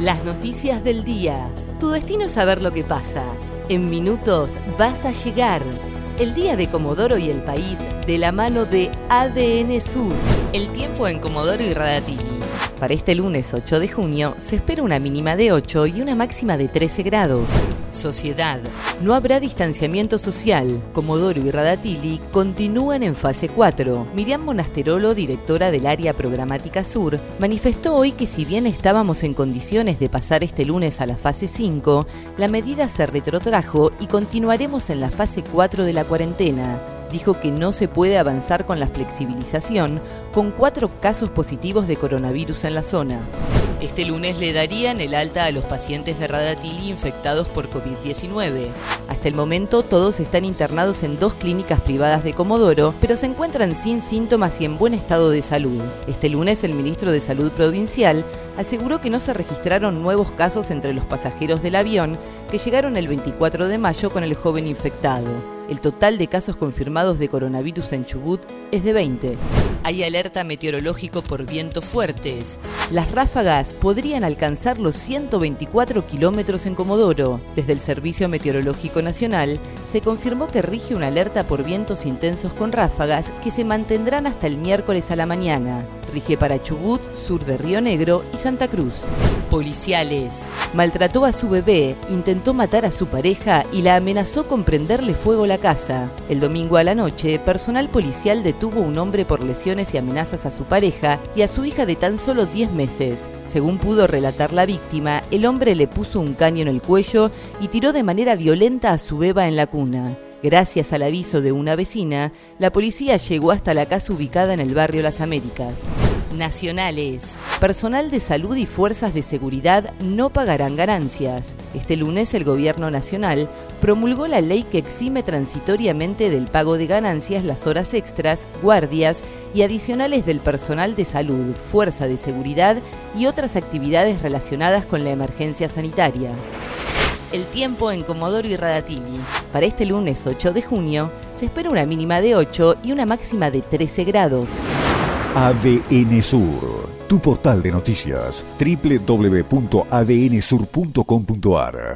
Las noticias del día. Tu destino es saber lo que pasa. En minutos vas a llegar. El día de Comodoro y el país de la mano de ADN Sur. El tiempo en Comodoro y Radatili. Para este lunes 8 de junio se espera una mínima de 8 y una máxima de 13 grados. Sociedad. No habrá distanciamiento social. Comodoro y Radatili continúan en fase 4. Miriam Monasterolo, directora del área programática sur, manifestó hoy que si bien estábamos en condiciones de pasar este lunes a la fase 5, la medida se retrotrajo y continuaremos en la fase 4 de la cuarentena dijo que no se puede avanzar con la flexibilización con cuatro casos positivos de coronavirus en la zona. Este lunes le darían el alta a los pacientes de Radatili infectados por COVID-19. Hasta el momento todos están internados en dos clínicas privadas de Comodoro, pero se encuentran sin síntomas y en buen estado de salud. Este lunes el ministro de Salud Provincial aseguró que no se registraron nuevos casos entre los pasajeros del avión que llegaron el 24 de mayo con el joven infectado. El total de casos confirmados de coronavirus en Chubut es de 20. Hay alerta meteorológico por vientos fuertes. Las ráfagas podrían alcanzar los 124 kilómetros en Comodoro. Desde el Servicio Meteorológico Nacional se confirmó que rige una alerta por vientos intensos con ráfagas que se mantendrán hasta el miércoles a la mañana. Rige para Chubut, sur de Río Negro y Santa Cruz. Policiales. Maltrató a su bebé, intentó matar a su pareja y la amenazó con prenderle fuego la casa. El domingo a la noche, personal policial detuvo a un hombre por lesiones y amenazas a su pareja y a su hija de tan solo 10 meses. Según pudo relatar la víctima, el hombre le puso un caño en el cuello y tiró de manera violenta a su beba en la cuna. Gracias al aviso de una vecina, la policía llegó hasta la casa ubicada en el barrio Las Américas. Nacionales. Personal de salud y fuerzas de seguridad no pagarán ganancias. Este lunes el Gobierno Nacional promulgó la ley que exime transitoriamente del pago de ganancias las horas extras, guardias y adicionales del personal de salud, fuerza de seguridad y otras actividades relacionadas con la emergencia sanitaria. El tiempo en Comodoro y Radatili. Para este lunes 8 de junio se espera una mínima de 8 y una máxima de 13 grados. ADN Sur, tu portal de noticias, www.adnsur.com.ar